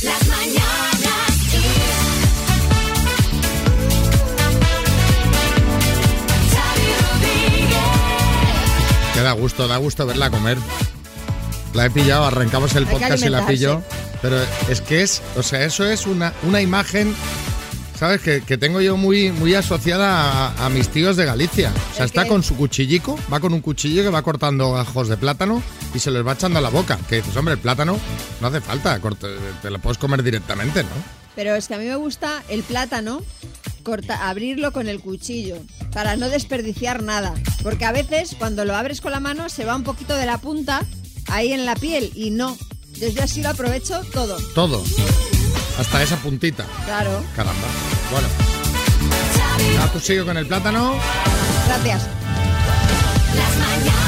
Las mañanas Kiss. Que da gusto, da gusto verla comer. La he pillado, arrancamos el Hay podcast y la pillo. Pero es que es, o sea, eso es una, una imagen, ¿sabes? Que, que tengo yo muy, muy asociada a, a mis tíos de Galicia. O sea, ¿El está qué? con su cuchillico, va con un cuchillo que va cortando gajos de plátano y se los va echando a la boca. Que dices, hombre, el plátano no hace falta, te lo puedes comer directamente, ¿no? Pero es que a mí me gusta el plátano corta, abrirlo con el cuchillo para no desperdiciar nada. Porque a veces cuando lo abres con la mano se va un poquito de la punta ahí en la piel y no. Entonces yo así lo aprovecho todo. Todo. Hasta esa puntita. Claro. Caramba. Bueno. Ah, tú sigue con el plátano. Gracias. Las mañanas.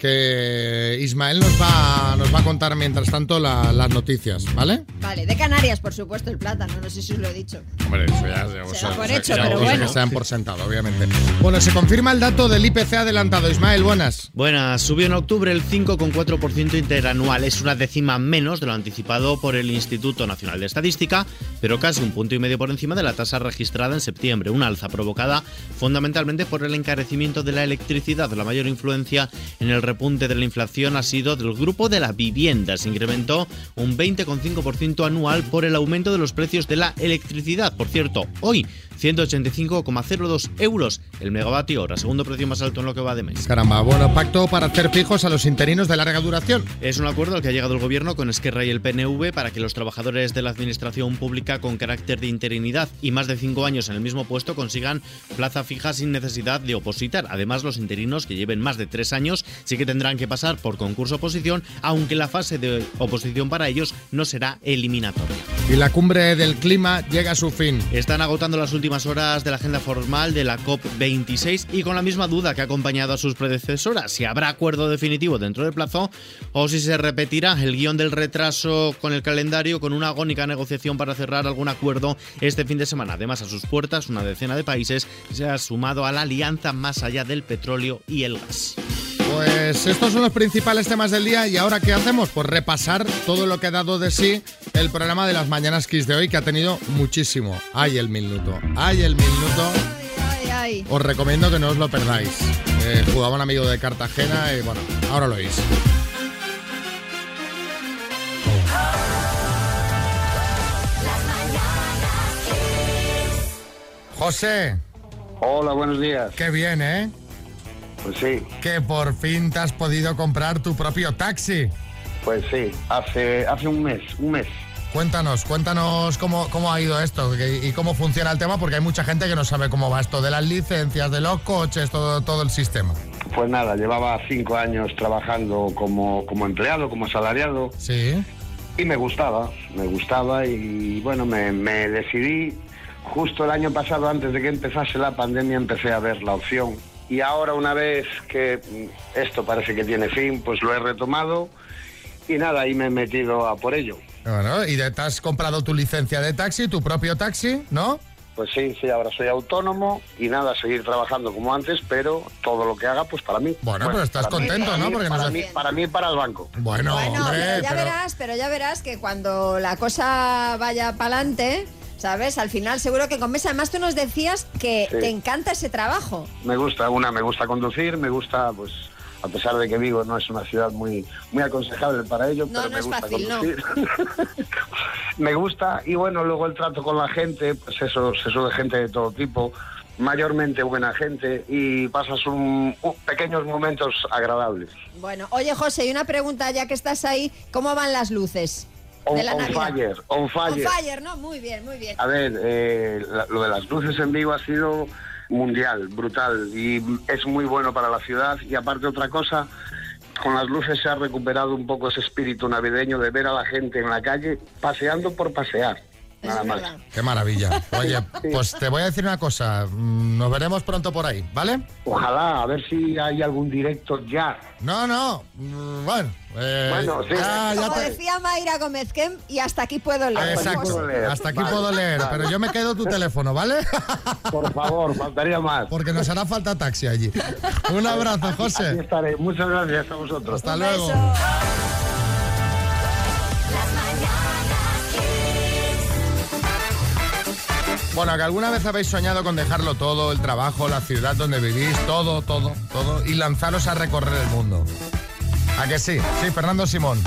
Que Ismael nos va, nos va a contar mientras tanto la- las noticias, ¿vale? Vale, de Canarias, por supuesto, el plátano. No sé si os lo he dicho. Hombre, eso ya Se da por hecho, pero cosa bueno. que se dan por sentado, obviamente. Bueno, se confirma el dato del IPC adelantado. Ismael, buenas. Buenas, subió en octubre el 5,4% interanual. Es una décima menos de lo anticipado por el Instituto Nacional de Estadística, pero casi un punto y medio por encima de la tasa registrada en septiembre. Una alza provocada fundamentalmente por el encarecimiento de la electricidad. La mayor influencia en el repunte de la inflación ha sido del grupo de la vivienda. Se incrementó un 20,5% anual por el aumento de los precios de la electricidad. Por cierto, hoy 185,02 euros el megavatio hora, segundo precio más alto en lo que va de mes. Caramba, bueno, pacto para hacer fijos a los interinos de larga duración. Es un acuerdo al que ha llegado el gobierno con Esquerra y el PNV para que los trabajadores de la administración pública con carácter de interinidad y más de cinco años en el mismo puesto consigan plaza fija sin necesidad de opositar. Además, los interinos que lleven más de tres años sí que tendrán que pasar por concurso oposición, aunque la fase de oposición para ellos no será eliminatoria. Y la cumbre del clima llega a su fin. Están agotando las últimas horas de la agenda formal de la COP26 y con la misma duda que ha acompañado a sus predecesoras, si habrá acuerdo definitivo dentro del plazo o si se repetirá el guion del retraso con el calendario con una agónica negociación para cerrar algún acuerdo este fin de semana. Además, a sus puertas, una decena de países se ha sumado a la alianza más allá del petróleo y el gas. Pues estos son los principales temas del día y ahora ¿qué hacemos? Pues repasar todo lo que ha dado de sí el programa de las Mañanas Kiss de hoy que ha tenido muchísimo. ¡Ay, el minuto! ¡Ay, el minuto! Ay, ay. Os recomiendo que no os lo perdáis. Eh, jugaba un amigo de Cartagena y bueno, ahora lo oís. José, Hola, buenos días. qué bien, ¿eh? Pues sí, Que por fin te has podido comprar tu propio taxi. pues sí. Hace, hace un mes, un mes. Cuéntanos, cuéntanos cómo, cómo ha ido esto y, cómo funciona el tema, porque hay mucha gente que no sabe cómo va esto de las licencias, de los coches, todo, todo el sistema. Pues nada, llevaba cinco años trabajando como, como empleado, como asalariado, Sí. y me gustaba, me gustaba y bueno, me, me decidí justo el año pasado, antes de que empezase la pandemia, empecé a ver la opción. Y ahora una vez que mm, esto parece que tiene fin, pues lo he retomado y nada, ahí me he metido a por ello. Bueno, y te has comprado tu licencia de taxi, tu propio taxi, ¿no? Pues sí, sí, ahora soy autónomo y nada, seguir trabajando como antes, pero todo lo que haga, pues para mí. Bueno, pero estás mí, contento, para ¿no? mí, Porque para, nos mí, para mí y para el banco. Bueno, Bueno, hombre, pero ya pero- verás, pero ya verás que cuando la cosa vaya para adelante, ¿sabes? Al final seguro que con Además tú nos decías que Sí. te encanta ese trabajo. Me gusta, una, me gusta conducir, me gusta, pues, a pesar de que Vigo no es una ciudad muy, muy aconsejable para ello, No, pero no me es gusta fácil, no. conducir. me gusta, y bueno, luego el trato con la gente, pues eso, se sube gente de todo tipo, mayormente buena gente, y pasas un, un- pequeños momentos agradables. Bueno, oye José, y una pregunta ya que estás ahí, ¿cómo van las luces On, de la on fire, on On fire. fire, ¿no? Muy bien, muy bien. A ver, eh, lo de las luces en Vigo ha sido mundial, brutal y es muy bueno para la ciudad y aparte otra cosa, con las luces se ha recuperado un poco ese espíritu navideño de ver a la gente en la calle paseando por pasear. Nada más. Qué maravilla. Oye, pues te voy a decir una cosa. mm, Nos veremos pronto por ahí, ¿vale? Ojalá, a ver si hay algún directo ya. No, no. mm, Bueno. eh, Bueno, sí. ya- ya Como te- decía Mayra Gómez Kem, y hasta aquí puedo leer. Exacto. puedo leer. Hasta aquí Vale, puedo leer, pero yo me quedo tu teléfono, ¿vale? Por favor, faltaría más. Porque nos hará falta taxi allí. Un abrazo, Aquí José. estaré. Muchas gracias a vosotros. Hasta Un luego. beso. Bueno, que alguna vez habéis soñado con dejarlo todo, el trabajo, la ciudad donde vivís, todo, todo, todo, y lanzaros a recorrer el mundo. ¿A que sí? Sí, Fernando Simón.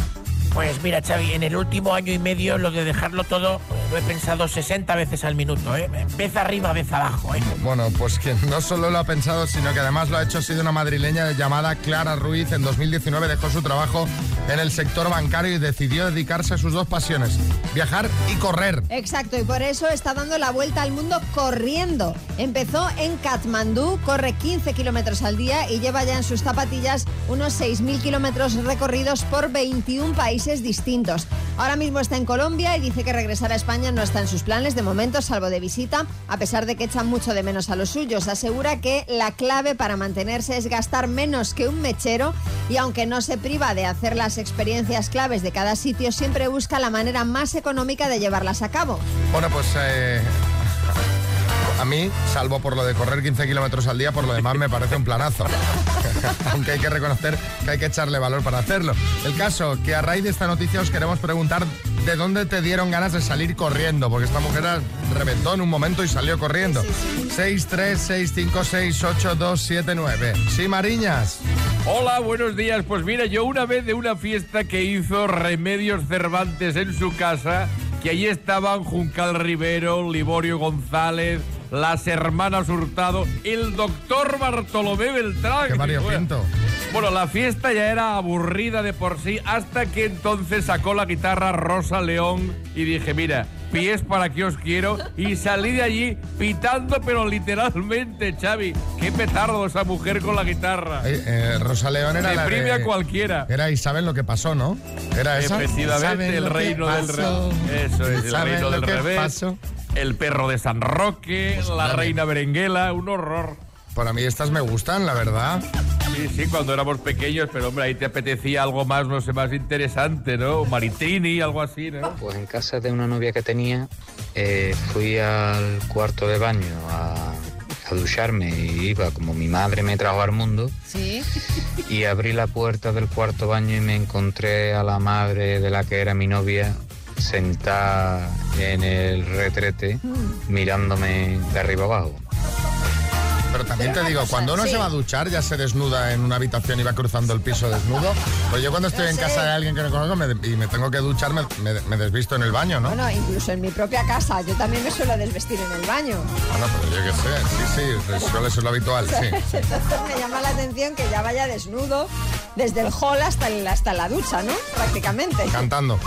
Pues mira, Xavi, en el último año y medio lo de dejarlo todo lo he pensado 60 veces al minuto, ¿eh? Vez arriba, vez abajo, ¿eh? Bueno, pues que no solo lo ha pensado, sino que además lo ha hecho ha sido una madrileña llamada Clara Ruiz. En 2019 dejó su trabajo en el sector bancario y decidió dedicarse a sus dos pasiones, viajar y correr. Exacto, y por eso está dando la vuelta al mundo corriendo. Empezó en Katmandú, corre 15 kilómetros al día y lleva ya en sus zapatillas unos 6.000 kilómetros recorridos por 21 países distintos. Ahora mismo está en Colombia y dice que regresar a España no está en sus planes de momento, salvo de visita, a pesar de que echan mucho de menos a los suyos. Asegura que la clave para mantenerse es gastar menos que un mechero y aunque no se priva de hacer las experiencias claves de cada sitio, siempre busca la manera más económica de llevarlas a cabo. Bueno, pues eh, a mí, salvo por lo de correr 15 kilómetros al día, por lo demás me parece un planazo. Aunque hay que reconocer que hay que echarle valor para hacerlo. El caso, que a raíz de esta noticia os queremos preguntar de dónde te dieron ganas de salir corriendo, porque esta mujer reventó en un momento y salió corriendo. 636568279. Sí, Mariñas. Hola, buenos días. Pues mira, yo una vez de una fiesta que hizo Remedios Cervantes en su casa, que allí estaban Juncal Rivero, Liborio González, las hermanas Hurtado, el doctor Bartolomé Beltrán. Qué Mario Pinto. Bueno, la fiesta ya era aburrida de por sí, hasta que entonces sacó la guitarra Rosa León y dije, mira, pies para que os quiero, y salí de allí pitando, pero literalmente, Xavi. Qué petardo esa mujer con la guitarra. Eh, eh, Rosa León era la de- a cualquiera. Era y saben lo que pasó, ¿no? Era esa. Efectivamente, ¿Saben el reino del revés. Eso es, el ¿Saben reino del revés. pasó? El perro de San Roque, la vale. reina berenguela, un horror. Por a mí estas me gustan, la verdad. Sí, sí, cuando éramos pequeños, pero hombre, ahí te apetecía algo más, no sé, más interesante, ¿no? Maritrini, algo así, ¿no? Pues en casa de una novia que tenía, eh, fui al cuarto de baño a, a ducharme y iba como mi madre me trajo al mundo Sí. y abrí la puerta del cuarto baño y me encontré a la madre de la que era mi novia sentada en el retrete mirándome de arriba abajo. Pero también te digo, cosa, cuando uno sí. se va a duchar, ya se desnuda en una habitación y va cruzando el piso desnudo. Pues yo cuando estoy en sé. casa de alguien que no conozco me- y me tengo que duchar, me, me- me desvisto en el baño, ¿no? Bueno, incluso en mi propia casa, yo también me suelo desvestir en el baño. Bueno, pero yo qué sé, sí, sí, suele ser lo habitual, sí. Entonces me llama la atención que ya vaya desnudo desde el hall hasta, el- hasta la ducha, ¿no? Prácticamente. Cantando.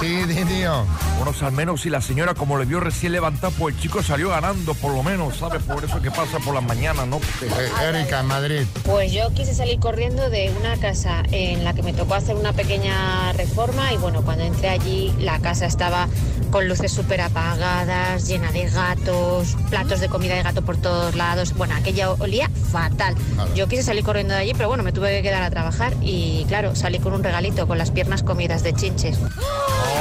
Sí, tío. Bueno, pues al menos si la señora, como le vio recién levantado, pues el chico salió ganando, por lo menos, ¿sabes? Por eso que pasa por las mañanas, ¿no? Porque- Eh, Erika, en Madrid. Pues yo quise salir corriendo de una casa en la que me tocó hacer una pequeña reforma y bueno, cuando entré allí la casa estaba con luces súper apagadas, llena de gatos, platos de comida de gato por todos lados. Bueno, aquella olía fatal. Claro. Yo quise salir corriendo de allí, pero bueno, me tuve que quedar a trabajar y claro, salí con un regalito, con las piernas comidas de chinches. ¡Qué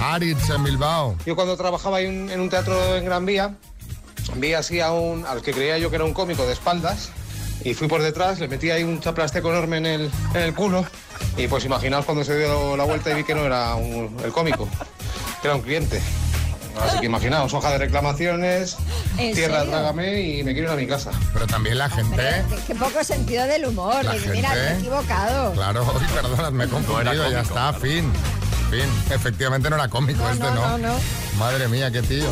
Aritz, en Bilbao. Yo cuando trabajaba en en un teatro en Gran Vía, vi así a un, al que creía yo que era un cómico de espaldas y fui por detrás, le metí ahí un chaplasteco enorme en el, en el culo y pues imaginaos cuando se dio la vuelta y vi que no era un- el cómico, que era un cliente. Así que imaginaos, hoja de reclamaciones, ¿En tierra, serio? trágame y me quiero ir a mi casa. Pero también la gente. Qué, qué poco sentido del humor. La Dice, Mira, gente- me he equivocado. Claro, uy, perdona, me he confundido, ya está, fin. Fin. Efectivamente no era cómico No, este, no, ¿no? no, no. Madre mía, qué tío.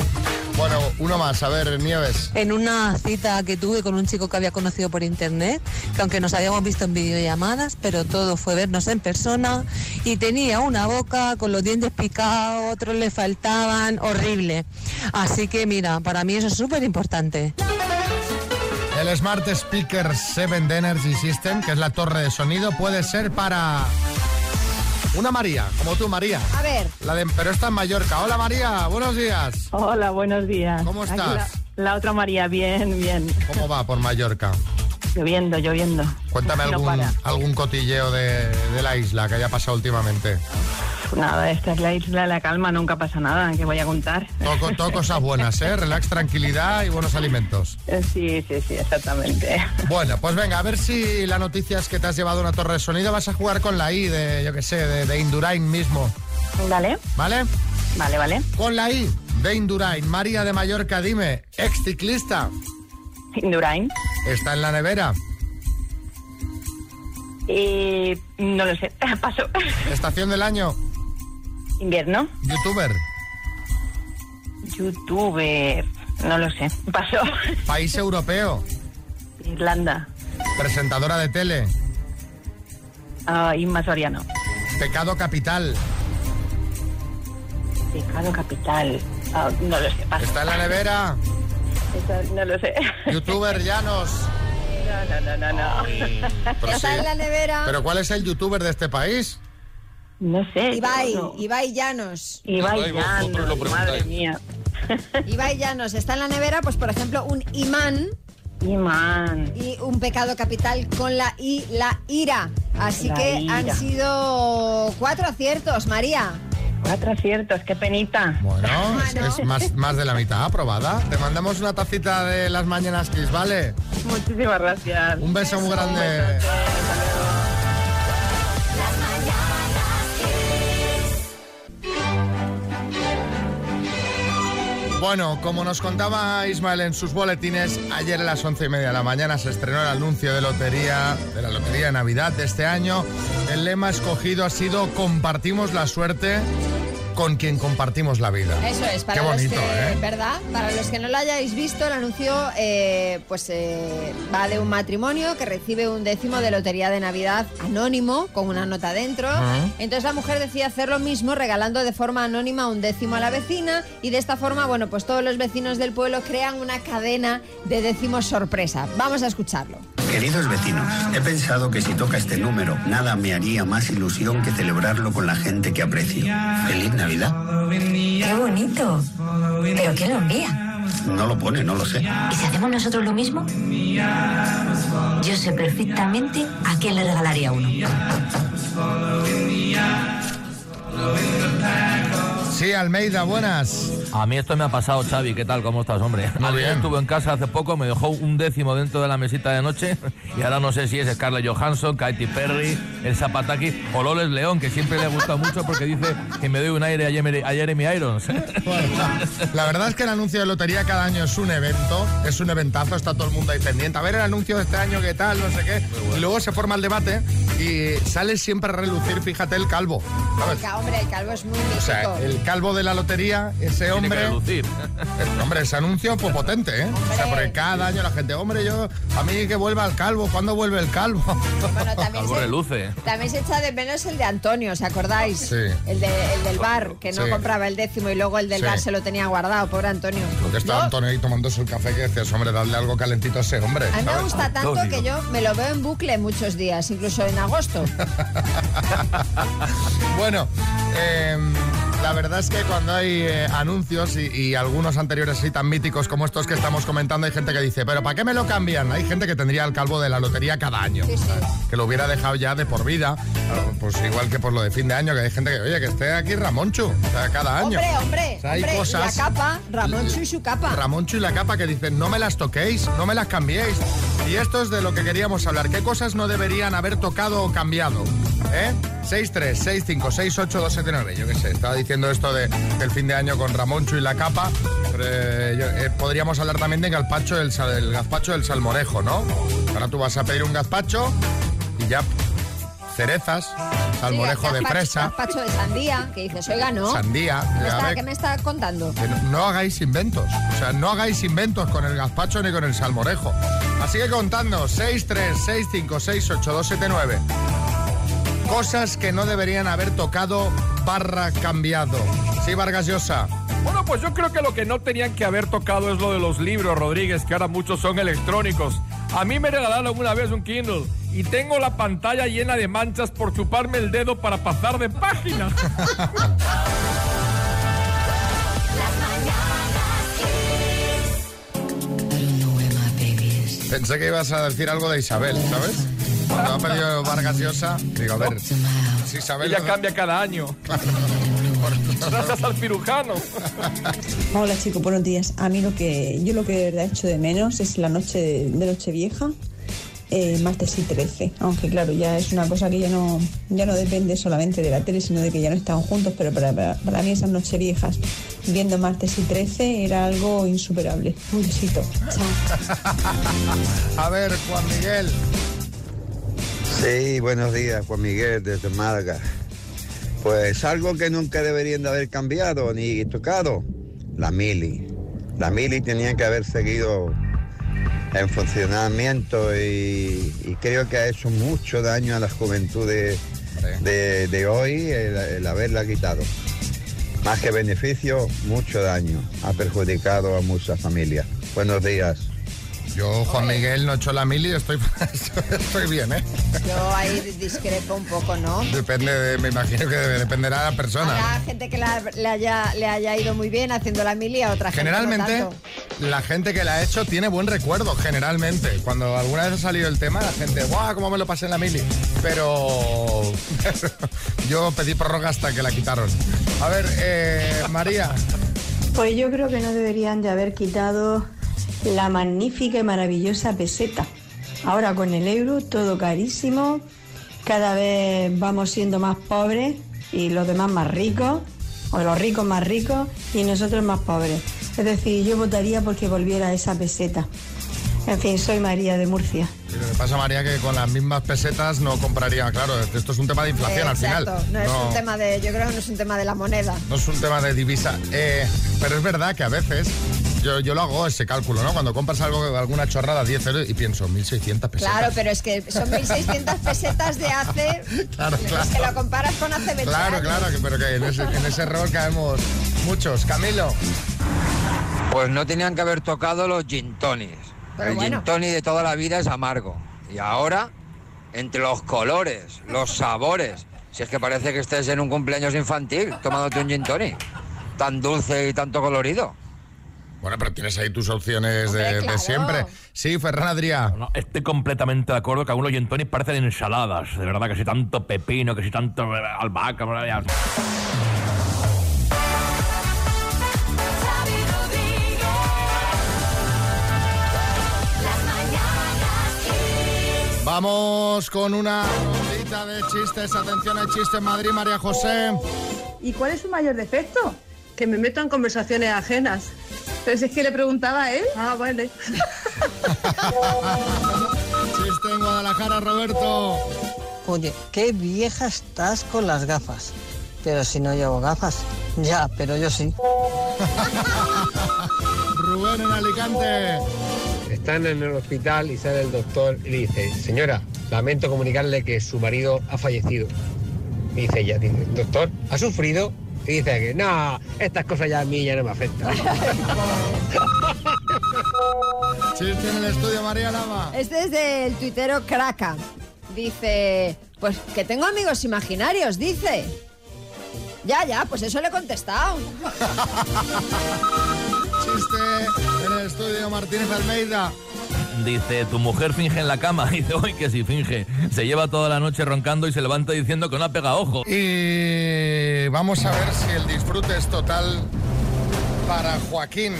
Bueno, uno más, a ver, Nieves. En una cita que tuve con un chico que había conocido por internet, que aunque nos habíamos visto en videollamadas, pero todo fue vernos en persona, y tenía una boca con los dientes picados, otros le faltaban, horrible. Así que mira, para mí eso es súper importante. El Smart Speaker 7 de Energy System, que es la torre de sonido, puede ser para una María, como tú, María. A ver, La de, pero está en Mallorca. Hola, María, buenos días. Hola, buenos días. ¿Cómo estás? La, la otra María, bien, bien. ¿Cómo va por Mallorca? Lloviendo, lloviendo. Cuéntame No algún, para. algún cotilleo de, de la isla que haya pasado últimamente. Nada, esta es la isla de la calma, nunca pasa nada, que voy a contar. Todo, co- todo cosas buenas, ¿eh? Relax, tranquilidad y buenos alimentos. Eh, Sí, sí, sí, exactamente. Bueno, pues venga, a ver si la noticia es que te has llevado una torre de sonido. Vas a jugar con la I de, yo qué sé, de, de Indurain mismo, Dale. ¿vale? Vale, vale. Con la I de Indurain. María de Mallorca, dime, ex ciclista. Indurain. Está en la nevera. Y no lo sé. Paso. Estación del año. Invierno. Youtuber. Youtuber. No lo sé. Paso. País europeo. Irlanda. Presentadora de tele. Ah, Inma Soriano. Pecado capital. Pecado capital. Ah, no lo sé. Paso. Está en la nevera. Eso no lo sé. Youtuber Llanos. No, no, no, no. no. Pero Está sí. en la nevera. ¿Pero cuál es el youtuber de este país? No sé. Ibai, no. Ibai Llanos. Ibai vosotros Llanos, madre mía. Ibai Llanos está en la nevera, pues por ejemplo, un imán Imán. y un pecado capital con la I, la ira. Así La que ira. han sido cuatro aciertos, María. Cuatro aciertos, qué penita. Bueno, es, Bueno. es más, más de la mitad aprobada. Te mandamos una tacita de las mañanas Kiss, ¿vale? Muchísimas gracias. Un beso muy grande. Bueno, como nos contaba Ismael en sus boletines, ayer a las once y media de la mañana se estrenó el anuncio de lotería, de la lotería de Navidad de este año. El lema escogido ha sido compartimos la suerte con quien compartimos la vida. Eso es, para Qué bonito, los que, ¿eh? ¿verdad? Para los que no lo hayáis visto, el anuncio eh, pues eh, va de un matrimonio que recibe un décimo de lotería de Navidad anónimo con una nota dentro. Entonces la mujer decide hacer lo mismo regalando de forma anónima un décimo a la vecina y de esta forma, bueno, pues todos los vecinos del pueblo crean una cadena de décimos sorpresa. Vamos a escucharlo. Queridos vecinos, he pensado que si toca este número, nada me haría más ilusión que celebrarlo con la gente que aprecio. ¡Feliz Navidad! Qué bonito. ¿Pero quién lo envía? No lo pone, no lo sé. ¿Y si hacemos nosotros lo mismo? Yo sé perfectamente a quién le regalaría uno. Sí, Almeida, buenas. A mí esto me ha pasado, Xavi. ¿Qué tal? ¿Cómo estás, hombre? Muy Alguien bien. estuvo en casa hace poco, me dejó un décimo dentro de la mesita de noche y ahora no sé si es Scarlett Johansson, Katy Perry, el Zapataki o Loles León, que siempre le ha gustado mucho porque dice que me doy un aire a Jeremy, a Jeremy Irons. La verdad es que el anuncio de lotería cada año es un evento, es un eventazo, está todo el mundo ahí pendiente. A ver el anuncio de este año, qué tal, no sé qué. Y luego se forma el debate y sale siempre a relucir, fíjate, el calvo. ¿sabes? Ca- Hombre, el calvo es muy mítico. O sea, el calvo de la lotería, ese Tiene que hombre. ese anuncio fue potente, ¿eh? O sea, porque cada año la gente, hombre, yo, a mí que vuelva el calvo, ¿cuándo vuelve el calvo? Bueno, también Algo se, reluce. también se echa de menos el de Antonio, ¿os acordáis? Sí. El, de- el del bar, que no Sí. compraba el décimo y luego el del Sí. bar se lo tenía guardado, pobre Antonio. Porque estaba Yo- Antonio ahí tomándose el café que decías, hombre, darle algo calentito a ese hombre. A mí me gusta tanto Antonio. que yo me lo veo en bucle muchos días, incluso en agosto. Bueno, eh, la verdad es que cuando hay eh, anuncios y, y algunos anteriores así tan míticos como estos que estamos comentando, hay gente que dice, pero ¿para qué me lo cambian? Hay gente que tendría el calvo de la lotería cada año, Sí, sí. que lo hubiera dejado ya de por vida, pues igual que por lo de fin de año, que hay gente que, oye, que esté aquí Ramonchu, o sea, cada año. Hombre, hombre, O sea, hay hombre, cosas- la capa, Ramón Chu y su capa. Ramonchu y la capa que dicen, no me las toquéis, no me las cambiéis. Y esto es de lo que queríamos hablar. ¿Qué cosas no deberían haber tocado o cambiado? ¿Eh? 6-3, 6-5, 6-8, 2-7-9. Yo qué sé, estaba diciendo esto de, del fin de año con Ramonchu y la capa. Pero, eh, yo- eh, podríamos hablar también de gazpacho del, sal- el gazpacho del salmorejo, ¿no? Ahora tú vas a pedir un gazpacho y ya cerezas, salmorejo Sí, de fresa, Gazpacho de sandía, que dices, oiga, ¿no? sandía. ¿Qué me, A está, ver, qué me está contando? que no, no hagáis inventos. O sea, no hagáis inventos con el gazpacho ni con el salmorejo. Así que contando, 6, 3, 6, 5, 6, 8, 2, 7, 9. Cosas que no deberían haber tocado barra cambiado. Sí, Vargas Llosa. Bueno, pues yo creo que lo que no tenían que haber tocado es lo de los libros, Rodríguez, que ahora muchos son electrónicos. A mí me regalaron una vez un Kindle y tengo la pantalla llena de manchas por chuparme el dedo para pasar de página. Las mañanas Kiss. Pensé que ibas a decir algo de Isabel, ¿sabes? Cuando ha pedido Vargas Llosa, digo, a ver, si Isabel... Ella cambia cada año. Gracias al cirujano. Hola chicos, buenos días. A mí lo que yo lo que de verdad echo de menos es la noche de, de Nochevieja eh, martes y 13. Aunque claro, ya es una cosa que ya no, ya no depende solamente de la tele, sino de que ya no estaban juntos, pero para, para, para mí esas noches viejas viendo martes y 13 era algo insuperable. Un besito. Chao. A ver, Juan Miguel. Sí, buenos días, Juan Miguel, desde Málaga. Pues algo que nunca deberían de haber cambiado ni tocado, la mili. La mili tenía que haber seguido en funcionamiento y, y creo que ha hecho mucho daño a la juventud de, de- de hoy el, el haberla quitado. Más que beneficio, mucho daño. Ha perjudicado a muchas familias. Buenos días. Yo, Juan Miguel, no he hecho la mili y estoy, estoy bien, ¿eh? Yo ahí discrepo un poco, ¿no? Depende, de- me imagino que debe- dependerá de la persona. Habrá gente que la- le, haya, le haya ido muy bien haciendo la mili, a otra gente no Generalmente, la gente que la ha hecho tiene buen recuerdo, generalmente. Cuando alguna vez ha salido el tema, la gente, ¡guau! ¿Cómo me lo pasé en la mili? Pero yo pedí prórroga hasta que la quitaron. A ver, eh, María. Pues yo creo que no deberían de haber quitado la magnífica y maravillosa peseta. Ahora con el euro todo carísimo, cada vez vamos siendo más pobres y los demás más ricos, o los ricos más ricos y nosotros más pobres. Es decir, yo votaría porque volviera esa peseta. En fin, soy María de Murcia. Y Lo que pasa, María, que con las mismas pesetas no compraría. Claro, esto es un tema de inflación al final. Exacto, no es un tema de, yo creo que no es un tema de la moneda. no es un tema de divisa. Eh, pero es verdad que a veces yo, yo lo hago ese cálculo, ¿no? Cuando compras algo, alguna chorrada, 10 euros, y pienso, 1.600 pesetas. Claro, pero es que son 1.600 pesetas de hace... Claro, claro. Es que lo comparas con hace 20 Claro, años. claro, que- pero que en ese, en ese error caemos muchos. Camilo. Pues no tenían que haber tocado los gin tonics. Pero el bueno. gin tonic de toda la vida es amargo. Y ahora, entre los colores, los sabores, si es que parece que estés en un cumpleaños infantil tomándote un gin tonic, tan dulce y tanto colorido. Bueno, pero tienes ahí tus opciones de, Hombre, de claro. siempre. Sí, Ferran Adrià. No, estoy completamente de acuerdo que algunos gin tonics parecen ensaladas. De verdad, que si tanto pepino, que si tanto eh, albahaca... Vamos con una rondita de chistes. Atención al chiste en Madrid, María José. ¿Y cuál es su mayor defecto? Que me meto en conversaciones ajenas. Pero si es que le preguntaba a él. Ah, vale. Chiste en Guadalajara, Roberto. Oye, qué vieja estás con las gafas. Pero si no llevo gafas. Ya, pero yo sí. Rubén en Alicante. Están en el hospital y sale el doctor y le dice, señora, lamento comunicarle que su marido ha fallecido. Y dice ella, dice, doctor, ¿ha sufrido? Y dice que no, estas cosas ya a mí ya no me afectan. Chiste en el estudio, María Lama. Este es del tuitero Kraka. Dice, pues que tengo amigos imaginarios, dice. Ya, ya, pues eso le he contestado. Chiste en el estudio, Martínez Almeida. Dice, tu mujer finge en la cama. Dice, uy, que si finge. Se lleva toda la noche roncando y se levanta diciendo que no ha pegado ojo. Y vamos a ver si el disfrute es total para Joaquín.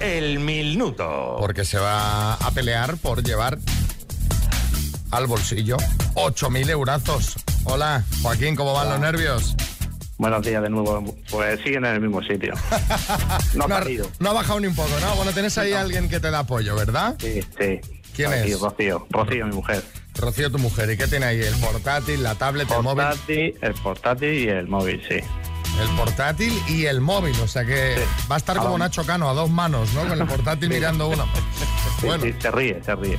El minuto. Porque se va a pelear por llevar al bolsillo 8.000 eurazos. Hola, Joaquín, ¿cómo van los nervios? Buenos días de nuevo. Pues siguen en el mismo sitio. No ha salido. no ha bajado ni un poco, ¿no? Bueno, tienes ahí a alguien que te da apoyo, ¿verdad? Sí, sí. ¿Quién es? Rocío. Rocío, mi mujer. Rocío, tu mujer. ¿Y qué tiene ahí? ¿El portátil, la tablet, el móvil? El portátil y el móvil, sí. El portátil y el móvil, o sea que va a estar como Nacho Cano, a dos manos, ¿no? Con el portátil mirando uno. Sí, Bueno, sí, se ríe, se ríe.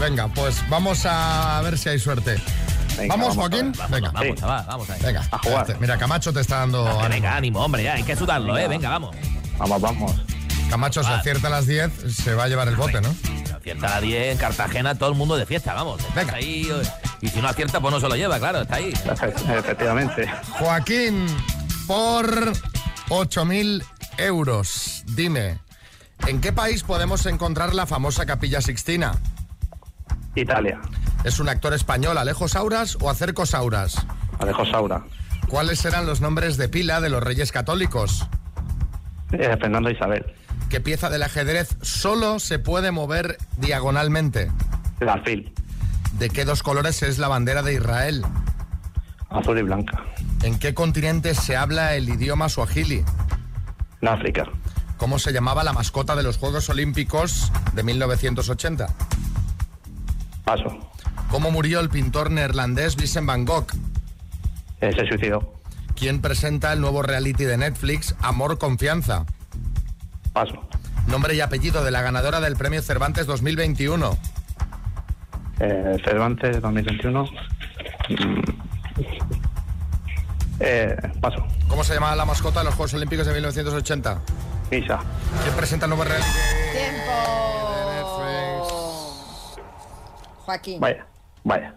venga, pues vamos a ver si hay suerte. Venga, ¿Vamos, Joaquín? venga. Vamos, chaval, vamos ahí. Venga, A jugar. espérate. Mira, Camacho te está dando Venga, ánimo. venga, ánimo, hombre, ya, hay que sudarlo, ¿eh? Venga, vamos. Vamos, vamos. Camacho, si acierta a las 10, se va a llevar el bote, ¿no? Acierta a 10 en Cartagena, todo el mundo de fiesta, vamos. Venga. Ahí, eh, y si no acierta, pues no se lo lleva, claro, está ahí. Efectivamente. Joaquín, por 8.000 euros, dime, ¿en qué país podemos encontrar la famosa Capilla Sixtina? Italia. ¿Es un actor español, Alejo Sauras o Acerco Sauras? Alejo Saura. ¿Cuáles serán los nombres de pila de los reyes católicos? Eh, Fernando Isabel. ¿Qué pieza del ajedrez solo se puede mover diagonalmente? El alfil. ¿De qué dos colores es la bandera de Israel? Azul y blanca. ¿En qué continente se habla el idioma suajili? En África. ¿Cómo se llamaba la mascota de los Juegos Olímpicos de 1980? Paso. ¿Cómo murió el pintor neerlandés Vincent Van Gogh? Eh, se suicidó. ¿Quién presenta el nuevo reality de Netflix Amor Confianza? Paso. Nombre y apellido de la ganadora del Premio Cervantes 2021. Eh, Cervantes 2021. Mm. Eh, paso. ¿Cómo se llamaba la mascota de los Juegos Olímpicos de 1980? Misa. ¿Quién presenta el nuevo reality? Joaquín. Vaya, vaya.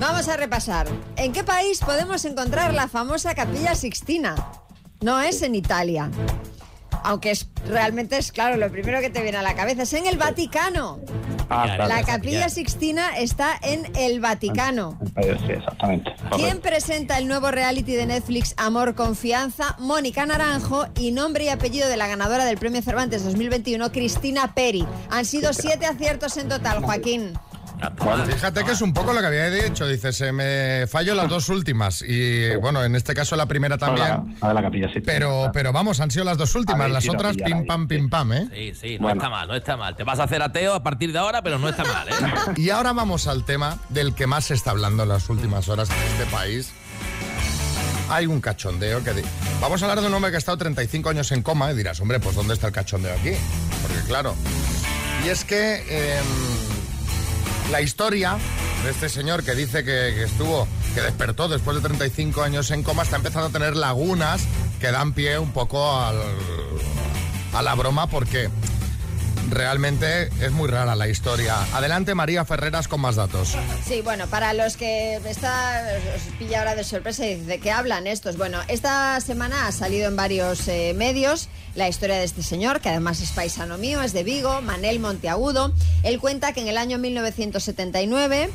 Vamos a repasar. ¿En qué país podemos encontrar la famosa Capilla Sixtina? No es en Italia. Aunque es, realmente es claro, lo primero que te viene a la cabeza es en el Vaticano. Ah, claro. La Capilla Sixtina está en el Vaticano. Sí, exactamente. ¿Quién presenta el nuevo reality de Netflix Amor Confianza? Mónica Naranjo y nombre y apellido de la ganadora del Premio Cervantes 2021, Cristina Peri. Han sido siete aciertos en total, Joaquín. Fíjate que es un poco lo que había dicho. Dice, se me fallo las dos últimas. Y bueno, en este caso la primera también. La, la de la capilla, sí. Pero, pero vamos, han sido las dos últimas. Las otras pim pam, pim pam, ¿eh? Sí, sí, no está mal, no está mal. Te vas a hacer ateo a partir de ahora, pero no está mal, ¿eh? Y ahora vamos al tema del que más se está hablando en las últimas horas en este país. Hay un cachondeo que... Vamos a hablar de un hombre que ha estado 35 años en coma y dirás, hombre, pues ¿dónde está el cachondeo aquí? Porque claro... Y es que em, la historia de este señor que dice que, estuvo, que despertó después de 35 años en coma, está empezando a tener lagunas que dan pie un poco al- a la broma porque realmente es muy rara la historia. Adelante María Ferreras con más datos. Sí, bueno, para los que está, os pilla ahora de sorpresa y de qué hablan estos. Bueno, esta semana ha salido en varios eh, medios la historia de este señor, que además es paisano mío, es de Vigo, Manel Monteagudo. Él cuenta que en el año 1979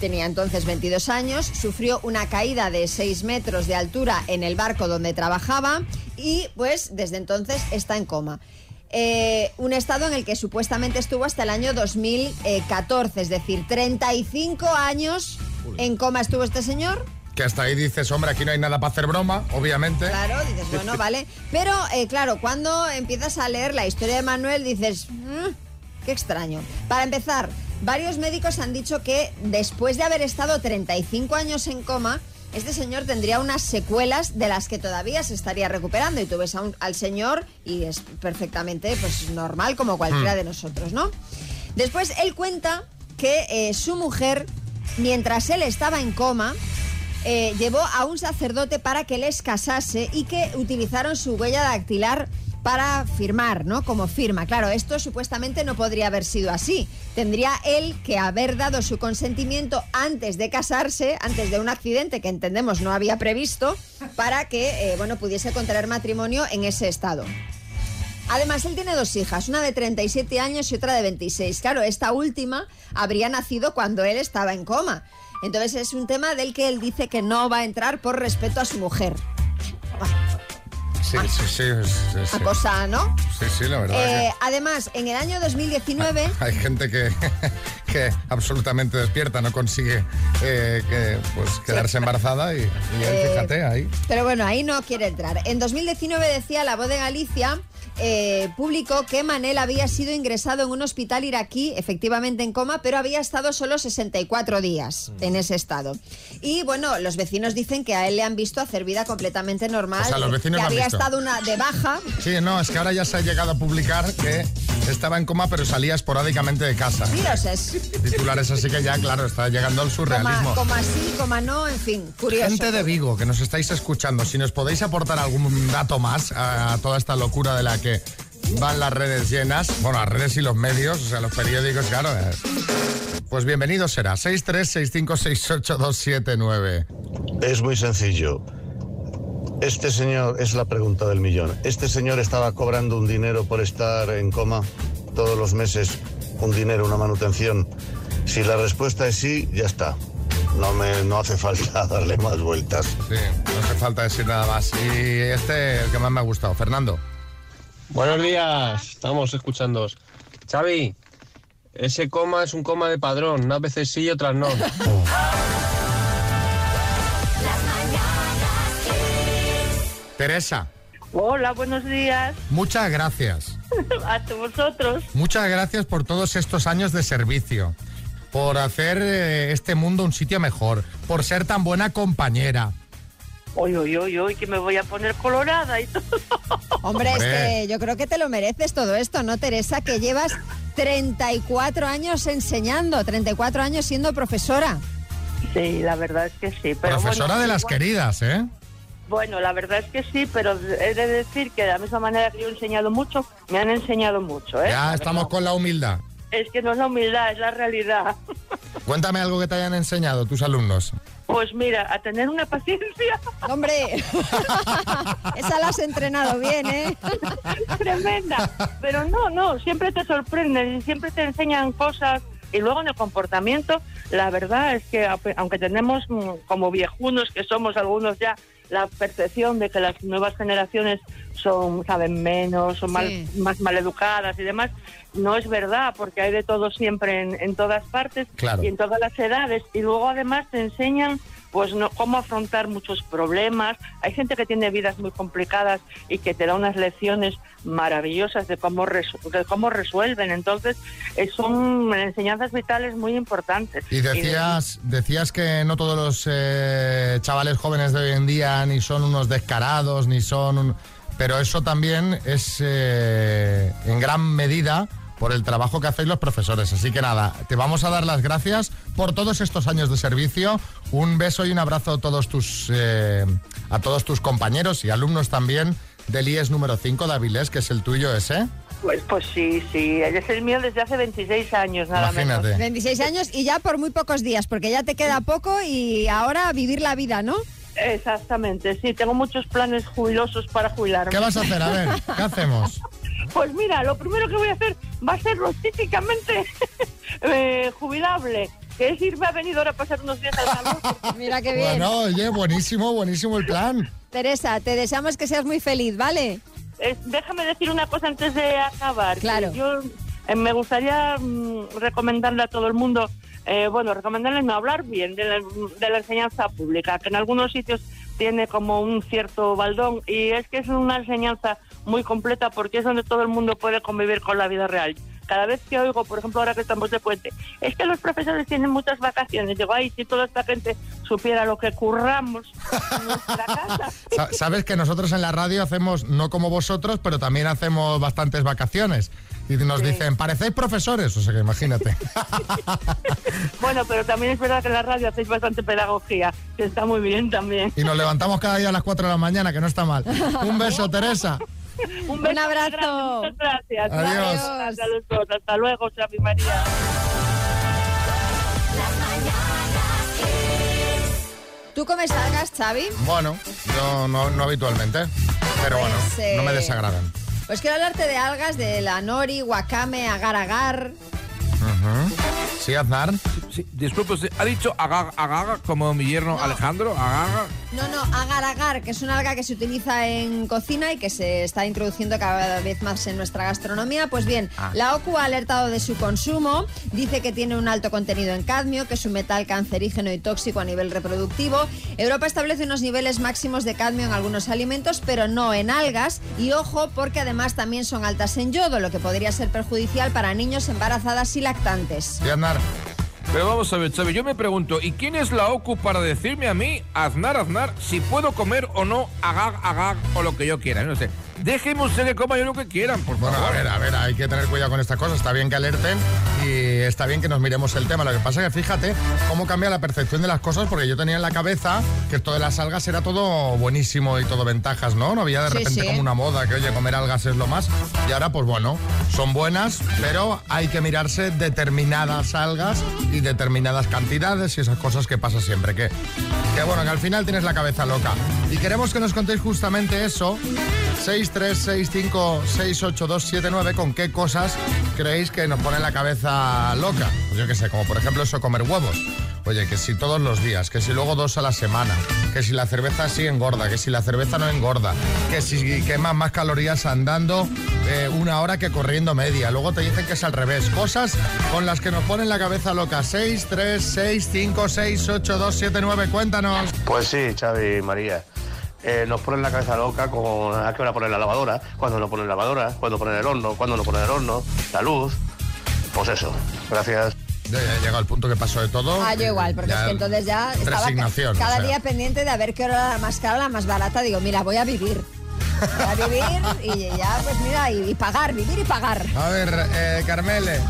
tenía entonces 22 años, sufrió una caída de 6 metros de altura en el barco donde trabajaba y pues desde entonces está en coma. Eh, un estado en el que supuestamente estuvo hasta el año 2014, es decir, 35 años en coma estuvo este señor. Que hasta ahí dices, hombre, aquí no hay nada para hacer broma, obviamente. Claro, dices, bueno, vale. Pero, eh, claro, cuando empiezas a leer la historia de Manuel, dices, "Mm, qué extraño. Para empezar, varios médicos han dicho que después de haber estado 35 años en coma, este señor tendría unas secuelas de las que todavía se estaría recuperando. Y tú ves a un- al señor y es perfectamente pues, normal como cualquiera Hmm. de nosotros, ¿no? Después él cuenta que eh, su mujer, mientras él estaba en coma, eh, llevó a un sacerdote para que les casase y que utilizaron su huella dactilar para firmar, ¿no? Como firma. Claro, esto supuestamente no podría haber sido así. Tendría él que haber dado su consentimiento antes de casarse, antes de un accidente que entendemos no había previsto, para que, eh, bueno, pudiese contraer matrimonio en ese estado. Además, él tiene dos hijas, una de 37 años y otra de 26. Claro, esta última habría nacido cuando él estaba en coma. Entonces es un tema del que él dice que no va a entrar por respeto a su mujer. Sí, sí, sí. sí, sí. Cosa, ¿no? Sí, sí, la verdad. Eh, además, en el año 2019... que hay gente que, que absolutamente despierta, no consigue eh, que, pues, quedarse embarazada y, y él, Eh, fíjate, ahí. Pero bueno, ahí no quiere entrar. En 2019 decía La Voz de Galicia, eh, publicó que Manel había sido ingresado en un hospital iraquí, efectivamente en coma, pero había estado solo 64 días Mm. en ese estado. Y bueno, los vecinos dicen que a él le han visto hacer vida completamente normal, O sea, los vecinos que había visto. estado una de baja. Sí, no, es que ahora ya se ha llegado a publicar que estaba en coma, pero salía esporádicamente de casa. Sí, es Titulares así que ya, claro, está llegando al surrealismo. coma, coma sí, coma no, en fin, curioso. Gente de Vigo que nos estáis escuchando, si nos podéis aportar algún dato más a toda esta locura de la que van las redes llenas, bueno, las redes y los medios, o sea, los periódicos, claro. Pues bienvenido será. 636568279. Es muy sencillo. Este señor, es la pregunta del millón. Este señor estaba cobrando un dinero por estar en coma todos los meses, un dinero, una manutención. Si la respuesta es sí, ya está. No, me, no hace falta darle más vueltas. Sí, no hace falta decir nada más. Y este, el que más me ha gustado, Fernando. Buenos días, estamos escuchando. Xavi, ese coma es un coma de padrón, unas veces sí y otras no. Teresa, Hola, buenos días. muchas gracias. A vosotros. Muchas gracias por todos estos años de servicio, por hacer eh, este mundo un sitio mejor, por ser tan buena compañera. Uy, uy, uy, uy, que me voy a poner colorada y todo. Hombre, es Hombre. que yo creo que te lo mereces todo esto, ¿no, Teresa? Que llevas 34 años enseñando, 34 años siendo profesora. Sí, la verdad es que sí. Pero Profesora bueno, de las igual- queridas, ¿eh? Bueno, la verdad es que sí, pero he de decir que de la misma manera que yo he enseñado mucho, me han enseñado mucho, ¿eh? Ya estamos con la humildad. Es que no es la humildad, es la realidad. Cuéntame algo que te hayan enseñado tus alumnos. Pues mira, a tener una paciencia. Hombre, esa la has entrenado bien, ¿eh? Tremenda. Pero no, no, siempre te sorprenden y siempre te enseñan cosas. Y luego en el comportamiento, la verdad es que aunque tenemos mm, como viejunos que somos algunos ya la percepción de que las nuevas generaciones son saben menos, son mal- Sí. más maleducadas y demás, no es verdad porque hay de todo siempre en, en todas partes Claro. y en todas las edades y luego además te enseñan pues no, cómo afrontar muchos problemas. Hay gente que tiene vidas muy complicadas y que te da unas lecciones maravillosas de cómo, resu- de cómo resuelven. Entonces, eh, son enseñanzas vitales muy importantes. Y decías, decías que no todos los eh, chavales jóvenes de hoy en día ni son unos descarados, ni son... un- Pero eso también es eh, en gran medida por el trabajo que hacéis los profesores. Así que nada, te vamos a dar las gracias por todos estos años de servicio. Un beso y un abrazo a todos tus, eh, a todos tus compañeros y alumnos también del IES número 5 de Avilés, que es el tuyo ese. Pues, pues sí, sí, es el mío desde hace 26 años, nada Imagínate. menos. 26 años y ya por muy pocos días, porque ya te queda poco y ahora vivir la vida, ¿no? Exactamente, sí, tengo muchos planes jubilosos para jubilarme. ¿Qué vas a hacer? A ver, ¿qué hacemos? Pues mira, lo primero que voy a hacer va a ser lo típicamente eh, jubilable, que es irme a Benidorm a pasar unos días al calor. Mira qué bien. Bueno, oye, buenísimo, buenísimo el plan. Teresa, te deseamos que seas muy feliz, ¿vale? Eh, déjame decir una cosa antes de acabar. que Claro. Yo eh, me gustaría mm, recomendarle a todo el mundo, eh, bueno, recomendarle no hablar bien de la, de la enseñanza pública, que en algunos sitios tiene como un cierto baldón y es que es una enseñanza muy completa porque es donde todo el mundo puede convivir con la vida real. Cada vez que oigo, por ejemplo, ahora que estamos de puente, es que los profesores tienen muchas vacaciones. Digo, ay, si toda esta gente supiera lo que curramos en nuestra casa. Sa- Sabes que nosotros en la radio hacemos, no como vosotros, pero también hacemos bastantes vacaciones. Y nos dicen, parecéis profesores, o sea que imagínate. Bueno, pero también es verdad que en la radio hacéis bastante pedagogía, que está muy bien también. Y nos levantamos cada día a las 4 de la mañana, que no está mal. Un beso, Teresa. Un, beso Un abrazo. muchas gracias. Adiós. Gracias a los dos. Hasta luego, Xavi María. ¿Tú comes algas, Xavi? Bueno, yo no, no habitualmente, pero bueno, no me desagradan. Pues quiero hablarte de algas, de la nori, wakame, agar agar. ¿Sí, Aznar? Sí, disculpe, usted, ¿ha dicho agaga, agaga como mi yerno Alejandro? Agaga. No, no, agar agar, que es una alga que se utiliza en cocina y que se está introduciendo cada vez más en nuestra gastronomía. Pues bien, Ah. la OCU ha alertado de su consumo, dice que tiene un alto contenido en cadmio, que es un metal cancerígeno y tóxico a nivel reproductivo. Europa establece unos niveles máximos de cadmio en algunos alimentos, pero no en algas. Y ojo, porque además también son altas en yodo, lo que podría ser perjudicial para niños embarazadas y lactantes. ¿Sí, Aznar? Pero vamos a ver, Xavi, yo me pregunto, ¿y quién es la OCU para decirme a mí, Aznar, Aznar, si puedo comer o no agag, agag o lo que yo quiera? No sé. Déjenme usted que coma yo lo que quieran, por favor. Bueno, a ver, a ver, hay que tener cuidado con estas cosas. Está bien que alerten y está bien que nos miremos el tema. Lo que pasa es que fíjate cómo cambia la percepción de las cosas, porque yo tenía en la cabeza que esto de las algas era todo buenísimo y todo ventajas, ¿no? No había de Sí, repente sí. como una moda que, oye, comer algas es lo más. Y ahora, pues bueno, son buenas, pero hay que mirarse determinadas algas y determinadas cantidades y esas cosas que pasa siempre. Que, que bueno, que al final tienes la cabeza loca. Y queremos que nos contéis justamente eso. 636568279 con qué cosas creéis que nos pone la cabeza loca. Pues yo qué sé, como por ejemplo eso, comer huevos. Oye, que si todos los días, que si luego dos a la semana, que si la cerveza sí engorda, que si la cerveza no engorda, que si quemas más calorías andando eh, una hora que corriendo media. Luego te dicen que es al revés. Cosas con las que nos ponen la cabeza loca. 6, 3, 6, 5, 6, 8, 2, 7, 9. Cuéntanos. Pues sí, Xavi María. Eh, nos ponen la cabeza loca con a qué hora poner la lavadora, cuando no ponen lavadora, cuando ponen el horno, cuando no ponen el horno, la luz. Pues eso. Gracias. Ya, ya he llegado al punto que pasó de todo. Ah, yo igual, porque Ya, es que entonces ya estaba cada o sea. día pendiente de a ver qué hora era la más cara, la más barata. Digo, mira, voy a vivir. Voy a vivir y ya, pues mira, y, y pagar, vivir y pagar. A ver, eh, Carmele.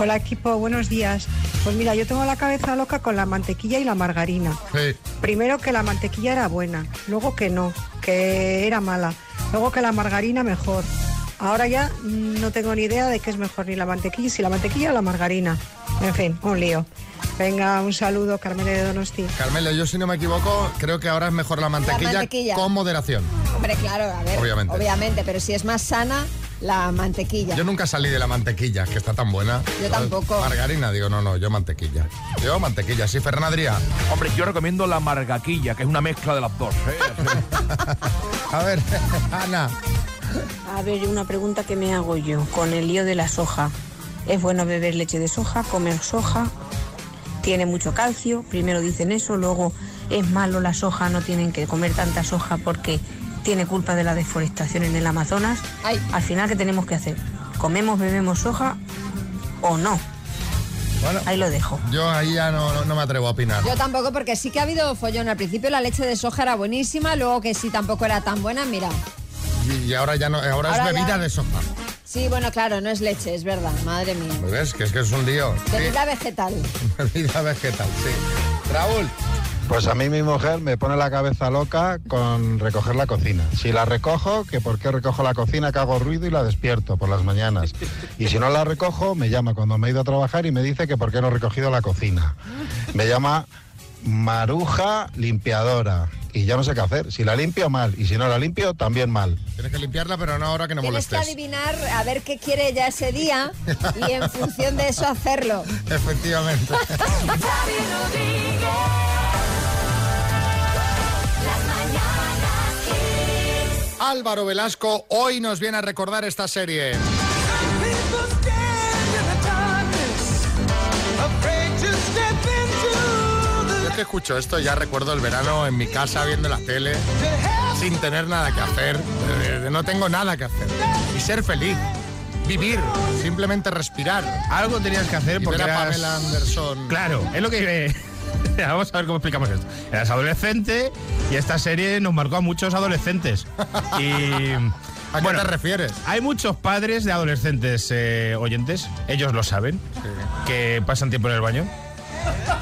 Hola equipo, buenos días. Pues mira, yo tengo la cabeza loca con la mantequilla y la margarina. Sí. Primero que la mantequilla era buena, luego que no, que era mala, luego que la margarina mejor. Ahora ya no tengo ni idea de qué es mejor, ni la mantequilla, si la mantequilla o la margarina. En fin, un lío. Venga, un saludo, Carmele de Donosti. Carmelo, yo si no me equivoco, creo que ahora es mejor la mantequilla, mantequilla. con moderación. Hombre, claro, a ver. Obviamente. Obviamente, pero si es más sana, la mantequilla. Yo nunca salí de la mantequilla, que está tan buena. Yo tampoco. Margarina, digo, no, no, yo mantequilla. Yo mantequilla, sí, Fernandría. Hombre, yo recomiendo la margaquilla, que es una mezcla de las dos. ¿eh? A ver, Ana. A ver, una pregunta que me hago yo con el lío de la soja. ¿Es bueno beber leche de soja, comer soja? Tiene mucho calcio, primero dicen eso, luego es malo la soja, no tienen que comer tanta soja porque tiene culpa de la deforestación en el Amazonas. Al final, ¿qué tenemos que hacer? ¿Comemos, bebemos soja o no? Bueno, Ahí lo dejo. Yo ahí ya no, no- no me atrevo a opinar. Yo tampoco, porque sí que ha habido follón. Al principio la leche de soja era buenísima, luego que sí tampoco era tan buena, mira. Y, y ahora ya no, ahora, Ahora es bebida ya- de soja. Sí, bueno, claro, no es leche, es verdad, madre mía. ¿Ves? Que es que es un lío. Sí, Bebida vegetal. bebida vegetal, sí. Raúl. Pues a mí mi mujer me pone la cabeza loca con recoger la cocina. Si la recojo, que por qué recojo la cocina, que hago ruido y la despierto por las mañanas. Y si no la recojo, me llama cuando me he ido a trabajar y me dice que por qué no he recogido la cocina. Me llama Maruja limpiadora. Y ya no sé qué hacer. Si la limpio, mal. Y si no la limpio, también mal. Tienes que limpiarla, pero no ahora que no Tienes que molestes. adivinar a ver qué quiere ella ese día y en función de eso hacerlo. Efectivamente. Álvaro Velasco hoy nos viene a recordar esta serie. Yo que escucho esto ya recuerdo el verano en mi casa viendo la tele, sin tener nada que hacer, eh, no tengo nada que hacer. Y ser feliz, vivir, simplemente respirar. Algo tenías que hacer Y porque ver a eras- Pamela Anderson. Claro, es lo que... Vamos a ver cómo explicamos esto. Eras adolescente y esta serie nos marcó a muchos adolescentes. Y... ¿A qué te refieres? Hay muchos padres de adolescentes eh, oyentes, ellos lo saben, que pasan tiempo en el baño,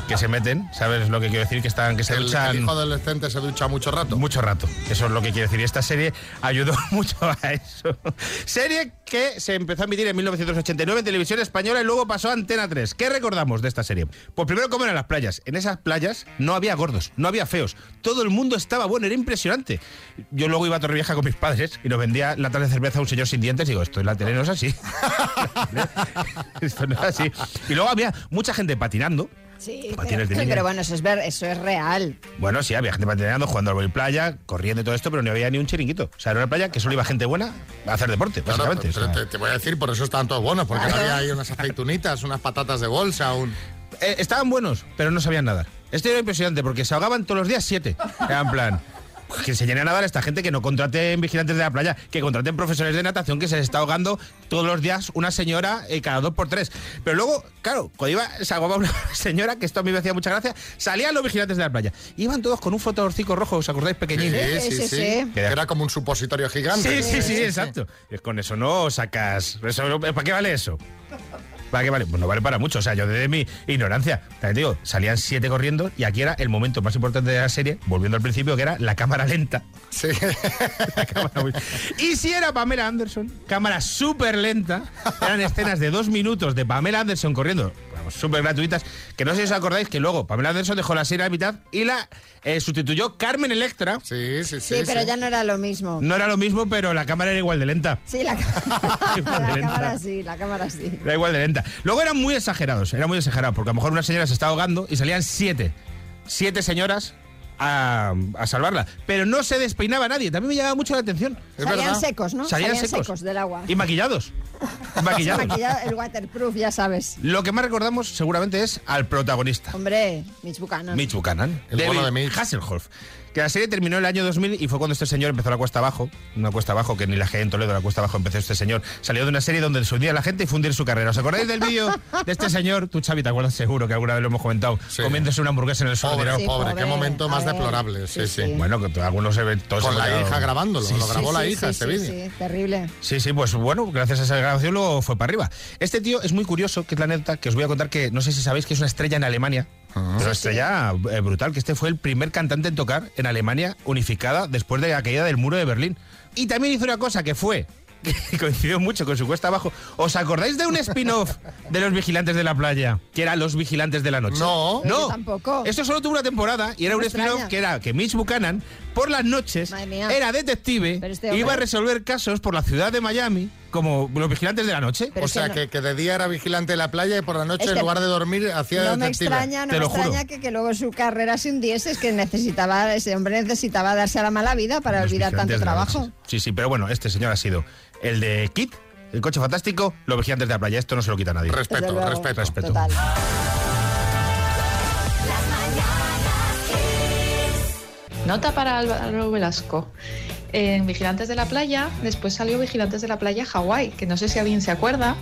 que se meten, ¿sabes lo que quiero decir? Que están, que se El, duchan el hijo adolescente se ducha mucho rato. mucho rato. Eso es lo que quiero decir. Y esta serie ayudó mucho a eso. Serie que se empezó a emitir en 1989 en televisión española y luego pasó a Antena 3. ¿Qué recordamos de esta serie? Pues primero, cómo eran las playas. En esas playas no había gordos, no había feos. Todo el mundo estaba bueno, era impresionante. Yo luego iba a Torrevieja con mis padres y nos vendía latas de cerveza a un señor sin dientes y digo, esto en la tele no es así. esto no es así. Y luego había mucha gente patinando. Sí, Patines de pero, bueno, eso es, ver, eso es real. Bueno, sí, había gente patinando, jugando al vóley playa, corriendo y todo esto, pero no había ni un chiringuito. O sea, era una playa que solo iba gente buena a hacer deporte, Claro, básicamente. pero o sea. te, te voy a decir, por eso estaban todos buenos, porque no había ahí unas aceitunitas, unas patatas de bolsa, un... Eh, estaban buenos, pero no sabían nadar. Esto era impresionante porque se ahogaban todos los días siete. Era en plan. Que se llenen a nadar esta gente que no contraten vigilantes de la playa, que contraten profesores de natación que se les está ahogando todos los días una señora eh, cada dos por tres. Pero luego, claro, cuando iba, se ahogaba una señora, que esto a mí me hacía mucha gracia, salían los vigilantes de la playa. Iban todos con un flotadorcico rojo, ¿os acordáis? Pequeñín. Sí, sí, sí. Que era como un supositorio gigante. Sí, sí, sí, exacto. Y Con eso no sacas. eso- ¿Para qué vale eso? ¿Para qué vale? Pues no vale para mucho. O sea, yo desde mi ignorancia, te digo, salían siete corriendo y aquí era el momento más importante de la serie, volviendo al principio, que era la cámara lenta. Sí. La cámara muy- Y si era Pamela Anderson, cámara súper lenta, eran escenas de dos minutos de Pamela Anderson corriendo. vamos, súper gratuitas. Que no sé si os acordáis que luego Pamela Anderson dejó la serie a la mitad y la eh, sustituyó Carmen Electra. Sí, sí, Sí, pero ya no era lo mismo. No era lo mismo, pero la cámara era igual de lenta. Sí, la, Igual de la lenta. cámara sí, la cámara sí. Era igual de lenta. Luego eran muy exagerados, era muy exagerado, porque a lo mejor una señora se estaba ahogando y salían siete. Siete señoras a, a salvarla. Pero no se despeinaba nadie. También me llamaba mucho la atención. Salían secos, ¿no? Salían secos. del agua. Y maquillados. Maquillados. Maquillado, el waterproof, ya sabes. Lo que más recordamos seguramente es al protagonista. Hombre, Mitch Buchanan. Mitch Buchanan. El David bueno de Mitch. Hasselhoff. Que la serie terminó el año 2000 y fue cuando este señor empezó la cuesta abajo. Una cuesta abajo que ni la gente en Toledo, la cuesta abajo empezó este señor. Salió de una serie donde se hundía la gente y fundir su carrera. ¿Os acordáis del vídeo de este señor? Tú, Xavi, te acuerdas seguro que alguna vez lo hemos comentado. Comiéndose una hamburguesa en el suelo. Pobre, tirado. pobre, qué momento más deplorable. Sí, sí. Bueno, que algunos eventos... Con hemos la llegado- hija grabándolo, Sí, lo sí, grabó la sí, hija sí, este sí, vídeo. Sí, terrible. Sí, sí, pues bueno, gracias a esa grabación luego fue para arriba. Este tío es muy curioso, que es la anécdota que os voy a contar que no sé si sabéis que es una estrella en Alemania. Pero una estrella eh, brutal, que este fue el primer cantante en tocar en Alemania unificada después de la caída del muro de Berlín. Y también hizo una cosa que fue, que coincidió mucho con su cuesta abajo. ¿Os acordáis de un spin-off de los vigilantes de la playa? Que era Los Vigilantes de la Noche. No. Yo No. tampoco. Esto solo tuvo una temporada y era No un spin-off que era que Mitch Buchanan, por las noches, era detective, este iba a resolver casos por la ciudad de Miami, como los vigilantes de la noche. Pero o que sea, no- que, que de día era vigilante de la playa y por la noche, Es en lugar de dormir, hacía No me detective. extraña, no Te me extraña que, que luego su carrera se hundiese, es que necesitaba, ese hombre necesitaba darse a la mala vida para Los olvidar tanto trabajo. Sí, sí, pero bueno, este señor ha sido el de Kit, el coche fantástico, los vigilantes de la playa. Esto no se lo quita nadie. Respeto, luego. respeto. Respeto. Total. Nota para Álvaro Velasco. En Vigilantes de la Playa, después salió Vigilantes de la Playa Hawái, que no sé si alguien se acuerda,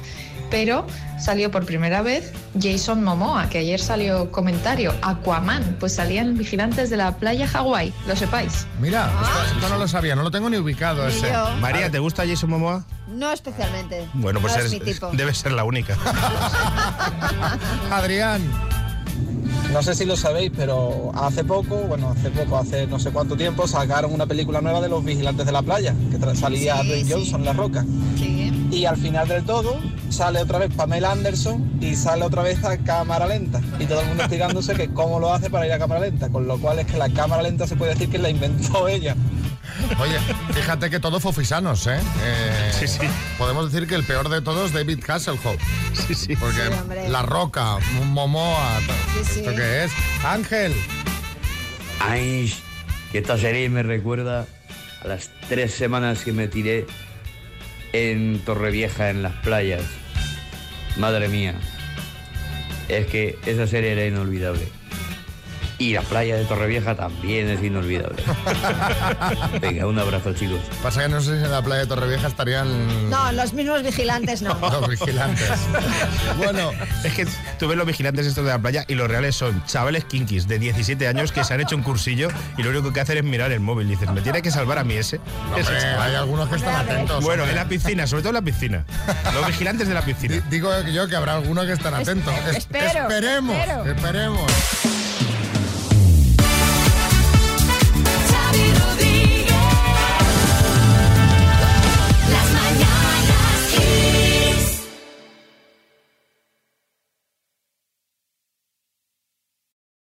pero salió por primera vez Jason Momoa, que ayer salió comentario, Aquaman, pues salían Vigilantes de la Playa Hawái, lo sepáis. Mira, esto, esto no lo sabía, no lo tengo ni ubicado Ni ese. yo. María, ¿te gusta Jason Momoa? No especialmente. Bueno, pues no es eres- mi tipo. debe ser la única. Adrián. No sé si lo sabéis, pero hace poco, bueno, hace poco, hace no sé cuánto tiempo, sacaron una película nueva de los vigilantes de la playa, que salía Sí, Dwayne sí. Johnson, La Roca. Y al final del todo sale otra vez Pamela Anderson y sale otra vez a cámara lenta. Y todo el mundo explicándose que cómo lo hace para ir a cámara lenta, con lo cual es que la cámara lenta se puede decir que la inventó ella. Oye, fíjate que todos fofisanos, ¿eh? Eh, Sí, sí. Podemos decir que el peor de todos es David Hasselhoff. Sí, sí. Porque Sí. La Roca, Momoa, Sí, sí. ¿esto qué es? Ángel. Ay, que esta serie me recuerda a las tres semanas que me tiré en Torrevieja, en las playas. Madre mía, es que esa serie era inolvidable. Y la playa de Torrevieja también es inolvidable. Venga, un abrazo chicos. Pasa que no sé si en la playa de Torrevieja estarían No, los mismos vigilantes no. los vigilantes. bueno, Es que tú ves los vigilantes estos de la playa y los reales son chavales kinkis de 17 años que se han hecho un cursillo y lo único que hacen es mirar el móvil. Dices, ¿me tiene que salvar a mí ese? Ese hombre, chaval. hay algunos que están atentos. Bueno, hombre. en la piscina, sobre todo en la piscina. Los vigilantes de la piscina. Digo yo que habrá algunos que están atentos. Es- espero, esperemos, espero. esperemos.